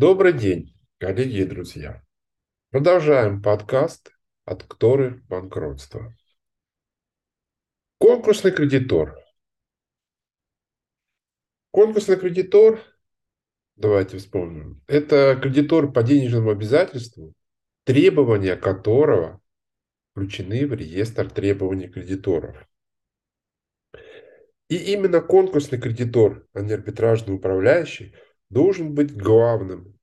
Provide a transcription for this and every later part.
Добрый день, коллеги и друзья. Продолжаем подкаст «От Кторы банкротства». Конкурсный кредитор. Конкурсный кредитор, давайте вспомним, это кредитор по денежному обязательству, требования которого включены в реестр требований кредиторов. И именно конкурсный кредитор, а не арбитражный управляющий, должен быть главным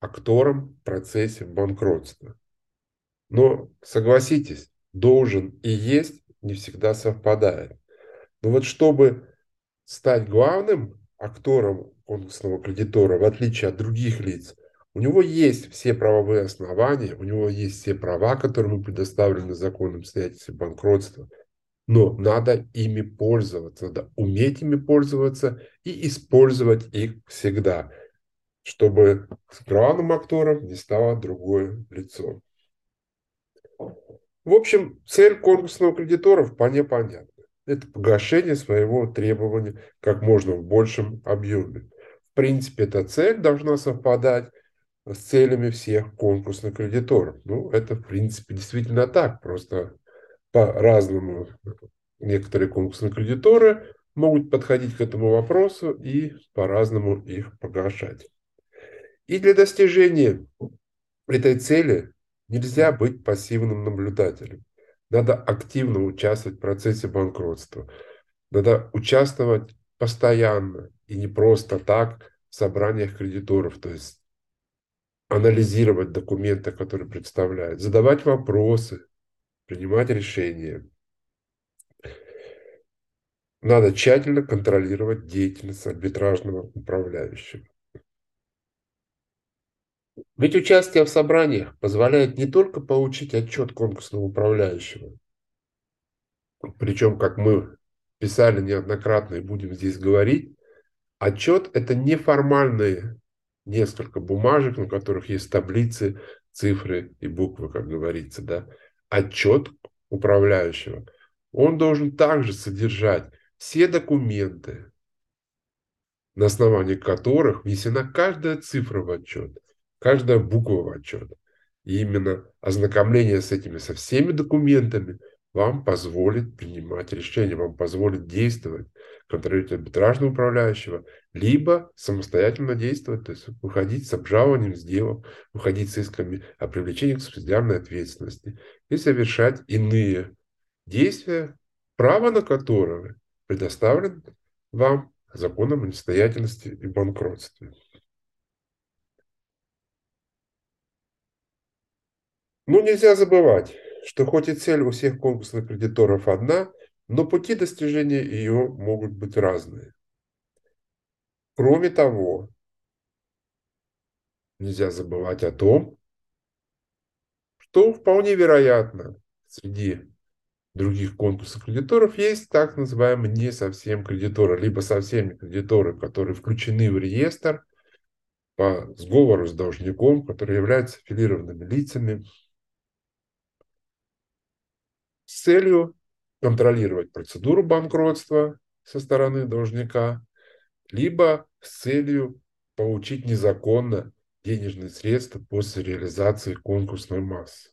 актором в процессе банкротства. Но согласитесь, должен и есть не всегда совпадает. Но вот чтобы стать главным актором конкурсного кредитора, в отличие от других лиц, у него есть все правовые основания, у него есть все права, которые ему предоставлены законом обстоятельстве банкротства. Но надо ими пользоваться, надо уметь ими пользоваться и использовать их всегда, чтобы главным актором не стало другое лицо. В общем, цель конкурсного кредитора вполне понятна. Это погашение своего требования как можно в большем объеме. В принципе, эта цель должна совпадать с целями всех конкурсных кредиторов. Ну, это, в принципе, действительно так. Просто по-разному некоторые конкурсные кредиторы могут подходить к этому вопросу и по-разному их погашать. И для достижения этой цели нельзя быть пассивным наблюдателем. Надо активно участвовать в процессе банкротства. Надо участвовать постоянно и не просто так в собраниях кредиторов, то есть анализировать документы, которые представляют, задавать вопросы, принимать решения. Надо тщательно контролировать деятельность арбитражного управляющего. Ведь участие в собраниях позволяет не только получить отчет конкурсного управляющего, причем, как мы писали неоднократно и будем здесь говорить, отчет – это неформальные несколько бумажек, на которых есть таблицы, цифры и буквы, как говорится, да, отчет управляющего, он должен также содержать все документы, на основании которых внесена каждая цифра в отчет, каждая буква в отчет. И именно ознакомление с этими, со всеми документами вам позволит принимать решения, вам позволит действовать, контролировать арбитражного управляющего, либо самостоятельно действовать, то есть выходить с обжалованием сделок, выходить с исками о привлечении к субсидиарной ответственности и совершать иные действия, право на которые предоставлен вам законом о несостоятельности и банкротстве. Но нельзя забывать, что хоть и цель у всех конкурсных кредиторов одна, но пути достижения ее могут быть разные. Кроме того, нельзя забывать о том, что вполне вероятно среди других конкурсов кредиторов есть так называемые не совсем кредиторы, либо совсем кредиторы, которые включены в реестр по сговору с должником, которые являются аффилированными лицами, с целью контролировать процедуру банкротства со стороны должника, либо с целью получить незаконно денежные средства после реализации конкурсной массы.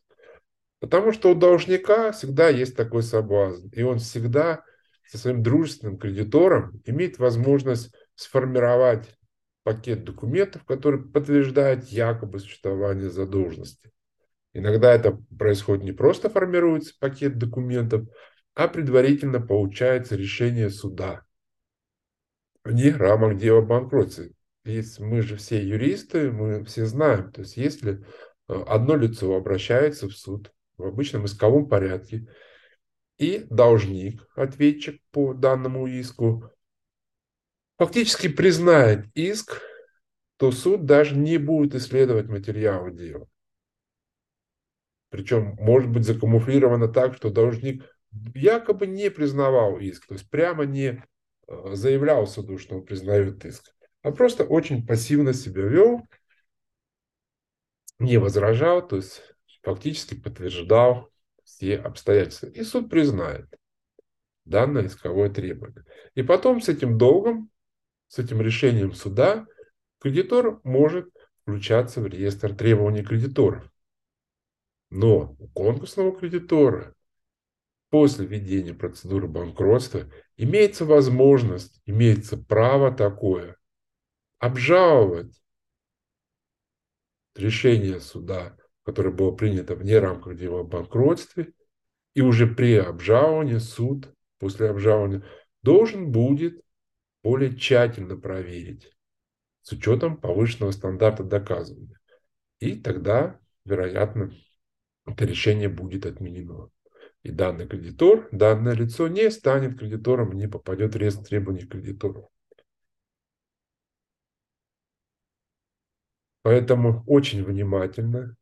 Потому что у должника всегда есть такой соблазн, и он всегда со своим дружественным кредитором имеет возможность сформировать пакет документов, который подтверждает якобы существование задолженности. Иногда это происходит не просто формируется пакет документов, а предварительно получается решение суда вне рамок дела банкротства. Есть, мы же все юристы, мы все знаем, то есть если э, одно лицо обращается в суд в обычном исковом порядке, и должник, ответчик по данному иску, фактически признает иск, то суд даже не будет исследовать материалы дела. Причем может быть закамуфлировано так, что должник якобы не признавал иск, то есть прямо не э, заявлял суду, что он признает иск, а просто очень пассивно себя вел, не возражал, то есть фактически подтверждал все обстоятельства. И суд признает данное исковое требование. И потом с этим долгом, с этим решением суда, кредитор может включаться в реестр требований кредиторов. Но у конкурсного кредитора после введения процедуры банкротства имеется возможность, имеется право такое обжаловать решение суда, которое было принято вне рамках дела о банкротстве, и уже при обжаловании суд после обжалования должен будет более тщательно проверить с учетом повышенного стандарта доказывания. И тогда, вероятно, это решение будет отменено. И данный кредитор, данное лицо не станет кредитором, не попадет в реестр требований кредиторов. Поэтому очень внимательно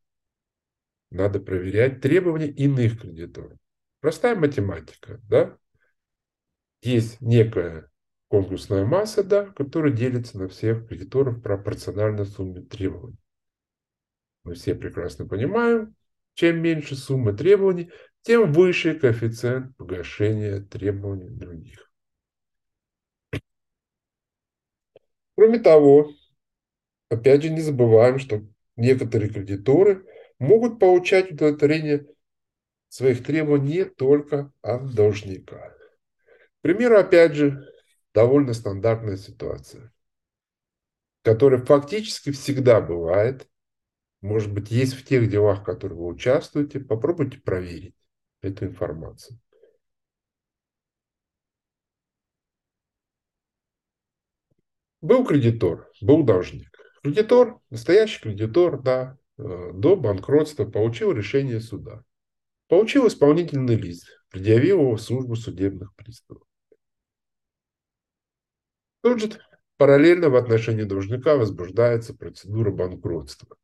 надо проверять требования иных кредиторов. Простая математика, да? Есть некая конкурсная масса, да, которая делится на всех кредиторов пропорционально сумме требований. Мы все прекрасно понимаем, чем меньше сумма требований, тем выше коэффициент погашения требований других. Кроме того, опять же не забываем, что некоторые кредиторы могут получать удовлетворение своих требований не только от должника. К примеру, опять же, довольно стандартная ситуация, которая фактически всегда бывает. Может быть, есть в тех делах, в которых вы участвуете. Попробуйте проверить эту информацию. Был кредитор, был должник. Кредитор, настоящий кредитор, да, э, до банкротства получил решение суда. Получил исполнительный лист, предъявил его в службу судебных приставов. Тут же параллельно в отношении должника возбуждается процедура банкротства.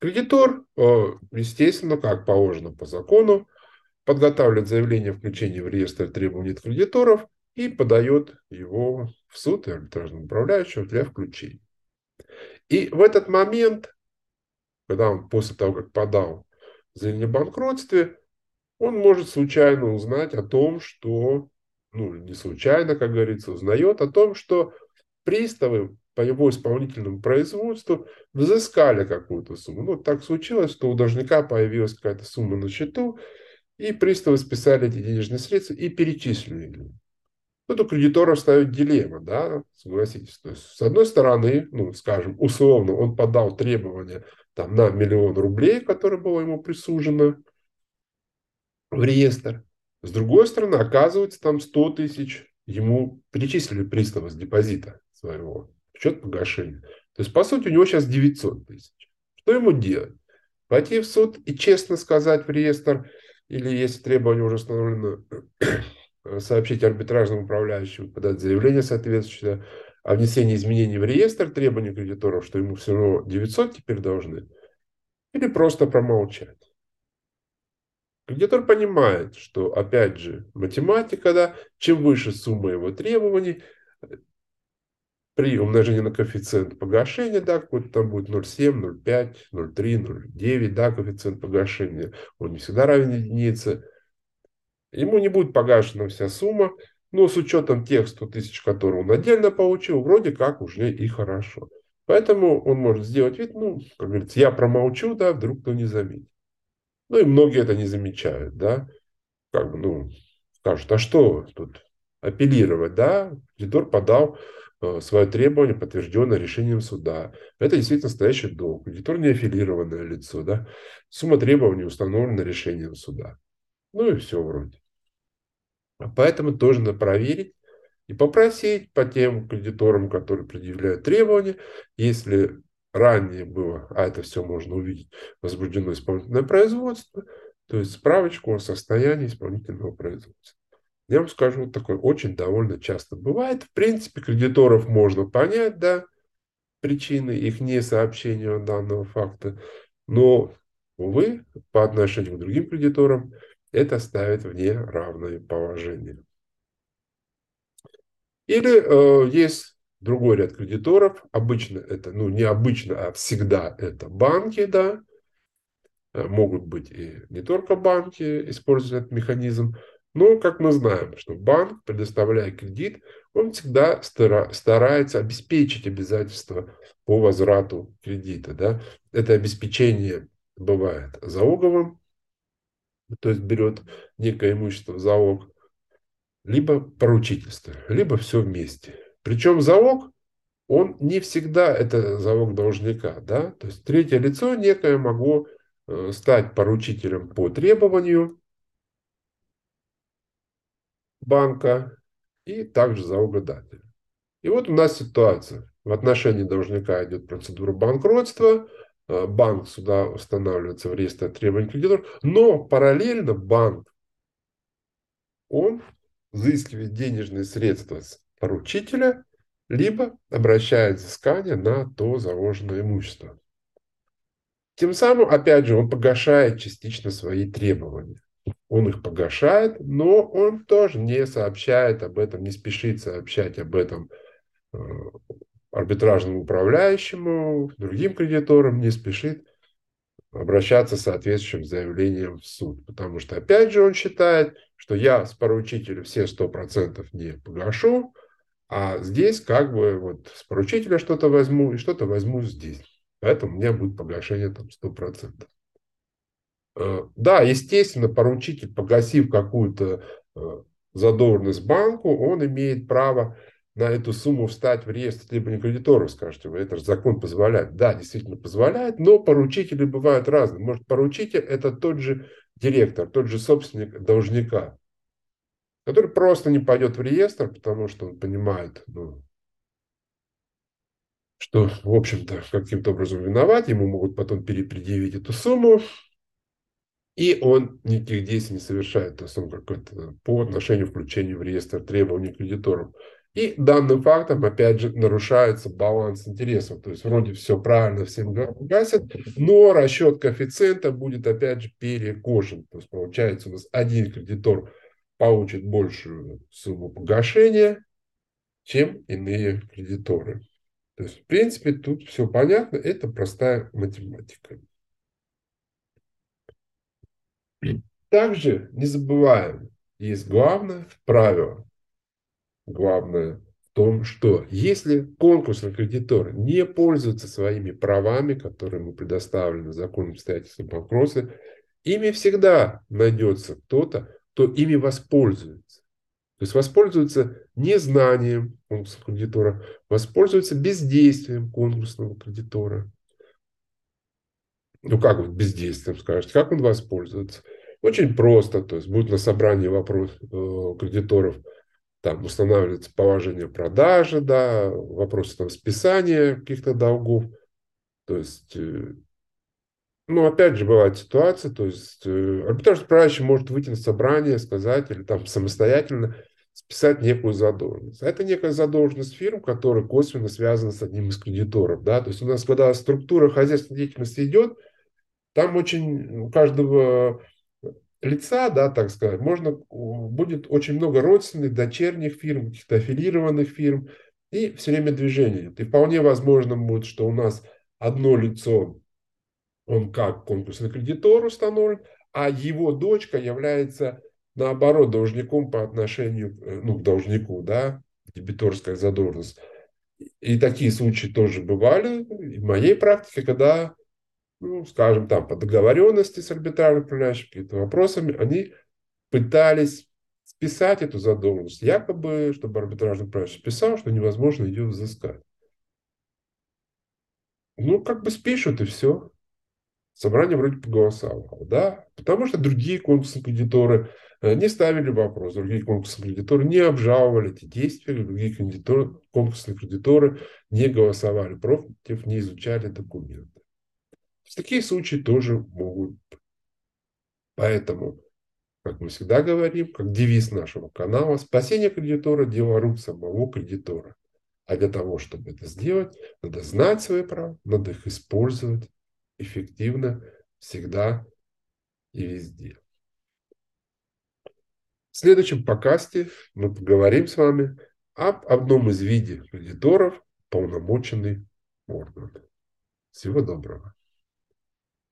Кредитор, э, естественно, как положено по закону, подготавливает заявление о включении в реестр требований кредиторов и подает его в суд и арбитражного управляющего для включения. И в этот момент, когда он после того, как подал заявление о банкротстве, он может случайно узнать о том, что ну, не случайно, как говорится, узнает о том, что приставы по его исполнительному производству взыскали какую-то сумму. Ну, так случилось, что у должника появилась какая-то сумма на счету, и приставы списали эти денежные средства и перечислили. Тут у кредитора встает дилемма, да, согласитесь. То есть, с одной стороны, ну, скажем, условно, он подал требования там, на миллион рублей, которое было ему присужено в реестр. С другой стороны, оказывается, там 100 тысяч ему перечислили приставы с депозита своего счет погашения. То есть, по сути, у него сейчас 900 тысяч. Что ему делать? Пойти в суд и честно сказать в реестр, или если требование уже установлено, сообщить арбитражному управляющему, подать заявление соответствующее о внесении изменений в реестр требований кредиторов, что ему все равно 900 теперь должны, или просто промолчать. Кредитор понимает, что, опять же, математика, да, чем выше сумма его требований, при умножении на коэффициент погашения, да, какой-то там будет 0,7, 0,5, 0,3, 0,9, да, коэффициент погашения, он не всегда равен единице. Ему не будет погашена вся сумма, но с учетом тех 100 тысяч, которые он отдельно получил, вроде как уже и хорошо. Поэтому он может сделать вид, ну, как говорится, я промолчу, да, вдруг кто не заметит. Ну и многие это не замечают, да. Как бы, ну, скажут, а что тут апеллировать, да? Кредитор подал свое требование, подтвержденное решением суда. Это действительно настоящий долг. Кредитор не аффилированное лицо, да. Сумма требований установлена решением суда. Ну и все вроде. Поэтому тоже надо проверить и попросить по тем кредиторам, которые предъявляют требования, если ранее было, а это все можно увидеть, возбуждено исполнительное производство, то есть справочку о состоянии исполнительного производства. Я вам скажу, вот такое очень довольно часто бывает. В принципе, кредиторов можно понять, да, причины их несообщения данного факта, но, увы, по отношению к другим кредиторам это ставит в неравное положение. Или э, есть другой ряд кредиторов. Обычно это, ну не обычно, а всегда это банки, да. Э, могут быть и не только банки, используют этот механизм, Но, как мы знаем, что банк, предоставляя кредит, он всегда старается обеспечить обязательства по возврату кредита. Да? Это обеспечение бывает залоговым, то есть берет некое имущество в залог, либо поручительство, либо все вместе. Причем залог, он не всегда это залог должника. Да? То есть третье лицо некое могло э, стать поручителем по требованию банка и также залогодателя. И вот у нас ситуация. В отношении должника идет процедура банкротства, э, банк сюда устанавливается в реестр требований кредиторов, но параллельно банк, он взыскивает денежные средства с поручителя, либо обращает взыскание на то заложенное имущество. Тем самым, опять же, он погашает частично свои требования. Он их погашает, но он тоже не сообщает об этом, не спешит сообщать об этом э, арбитражному управляющему, другим кредиторам, не спешит обращаться с соответствующим заявлением в суд. Потому что, опять же, он считает, что я с поручителя все 100% не погашу, а здесь как бы вот с поручителя что-то возьму и что-то возьму здесь. Поэтому у меня будет погашение там 100%. Э, да, естественно, поручитель, погасив какую-то э, задолженность банку, он имеет право на эту сумму встать в реестр требований кредиторов, скажете вы, это же закон позволяет. Да, действительно позволяет, но поручители бывают разные. Может, поручитель – это тот же директор, тот же собственник должника, который просто не пойдет в реестр, потому что он понимает, ну, что, в общем-то, каким-то образом виноват, ему могут потом перепредъявить эту сумму, и он никаких действий не совершает, то есть он какой-то по отношению к включению в реестр требований кредиторов. И данным фактом, опять же, нарушается баланс интересов. То есть вроде все правильно всем гасят, но расчет коэффициента будет, опять же, перекошен. То есть получается у нас один кредитор получит большую сумму погашения, чем иные кредиторы. То есть, в принципе, тут все понятно, это простая математика. Также не забываем, есть главное правило. Главное в том, что если конкурсный кредитор не пользуется своими правами, которые ему предоставлены законом обстоятельством банкротства, ими всегда найдется кто-то, кто ими воспользуется. То есть воспользуется незнанием конкурсного кредитора, воспользуется бездействием конкурсного кредитора. Ну как вот бездействием скажете, как он воспользуется? Очень просто, то есть будет на собрании вопрос э, кредиторов, там устанавливается положение продажи, да, вопросы там списания каких-то долгов. То есть, э, ну, опять же, бывает ситуация, то есть э, арбитражный управляющий может выйти на собрание, сказать, или там самостоятельно списать некую задолженность. Это некая задолженность фирм, которая косвенно связана с одним из кредиторов. Да? То есть у нас, когда структура хозяйственной деятельности идет, там очень у каждого лица, да, так сказать, можно, будет очень много родственных, дочерних фирм, каких-то аффилированных фирм, и все время движение. И вполне возможно будет, что у нас одно лицо, он как конкурсный кредитор установлен, а его дочка является, наоборот, должником по отношению э, ну, к должнику, да, дебиторская задолженность. И такие случаи тоже бывали в моей практике, когда ну, скажем, там, по договоренности с арбитражным управляющим, какими-то вопросами, они пытались списать эту задолженность, якобы, чтобы арбитражный управляющий списал, что невозможно ее взыскать. Ну, как бы спишут, и все. Собрание вроде проголосовало, да, потому что другие конкурсные кредиторы э, не ставили вопрос, другие конкурсные кредиторы не обжаловали эти действия, другие кредиторы, конкурсные кредиторы не голосовали против, не изучали документы. Такие случаи тоже могут быть. Поэтому, как мы всегда говорим, как девиз нашего канала, спасение кредитора – дело рук самого кредитора. А для того, чтобы это сделать, надо знать свои права, надо их использовать эффективно, всегда и везде. В следующем подкасте мы поговорим с вами об одном из видов кредиторов – полномоченный орган. Всего доброго.